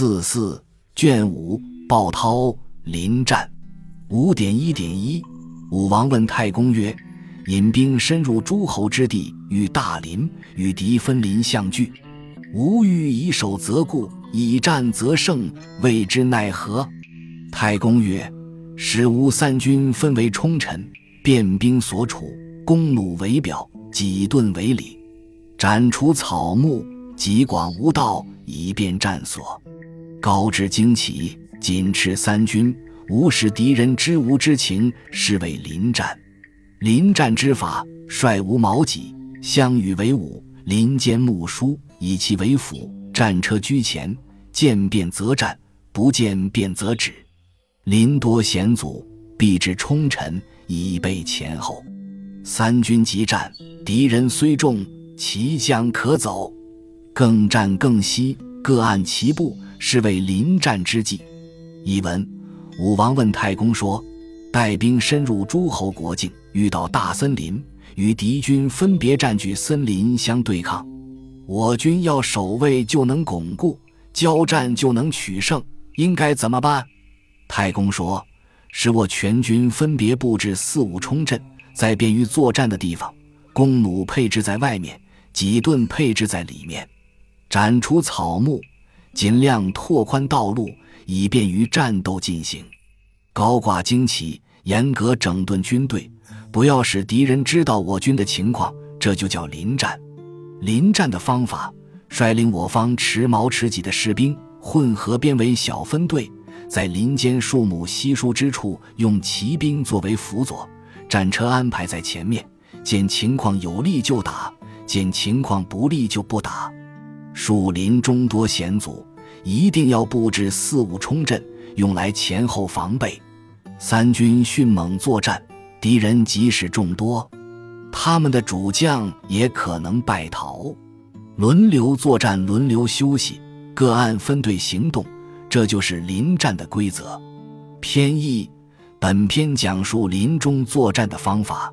四四卷五鲍涛临战五点一点一武王问太公曰：“引兵深入诸侯之地，与大林，与敌分林相聚。吾欲以守则固，以战则胜，谓之奈何？”太公曰：“使吾三军分为冲陈，便兵所处，弓弩为表，戟盾为里，斩除草木，极广无道，以便战所。”高之旌旗，紧持三军，无使敌人知吾之情，是谓临战。临战之法，率无矛戟，相与为伍，林间木书，以其为辅。战车居前，见便则战，不见便则止。林多险阻，必至冲臣，以备前后。三军急战，敌人虽众，其将可走。更战更息，各按其步。是为临战之计。译文：武王问太公说：“带兵深入诸侯国境，遇到大森林，与敌军分别占据森林相对抗，我军要守卫就能巩固，交战就能取胜，应该怎么办？”太公说：“使我全军分别布置四五冲阵，在便于作战的地方，弓弩配置在外面，戟盾配置在里面，斩除草木。”尽量拓宽道路，以便于战斗进行。高挂旌旗，严格整顿军队，不要使敌人知道我军的情况，这就叫临战。临战的方法，率领我方持矛持戟的士兵混合编为小分队，在林间树木稀疏之处，用骑兵作为辅佐，战车安排在前面。见情况有利就打，见情况不利就不打。树林中多险阻。一定要布置四五冲阵，用来前后防备。三军迅猛作战，敌人即使众多，他们的主将也可能败逃。轮流作战，轮流休息，各按分队行动，这就是临战的规则。偏义，本篇讲述林中作战的方法。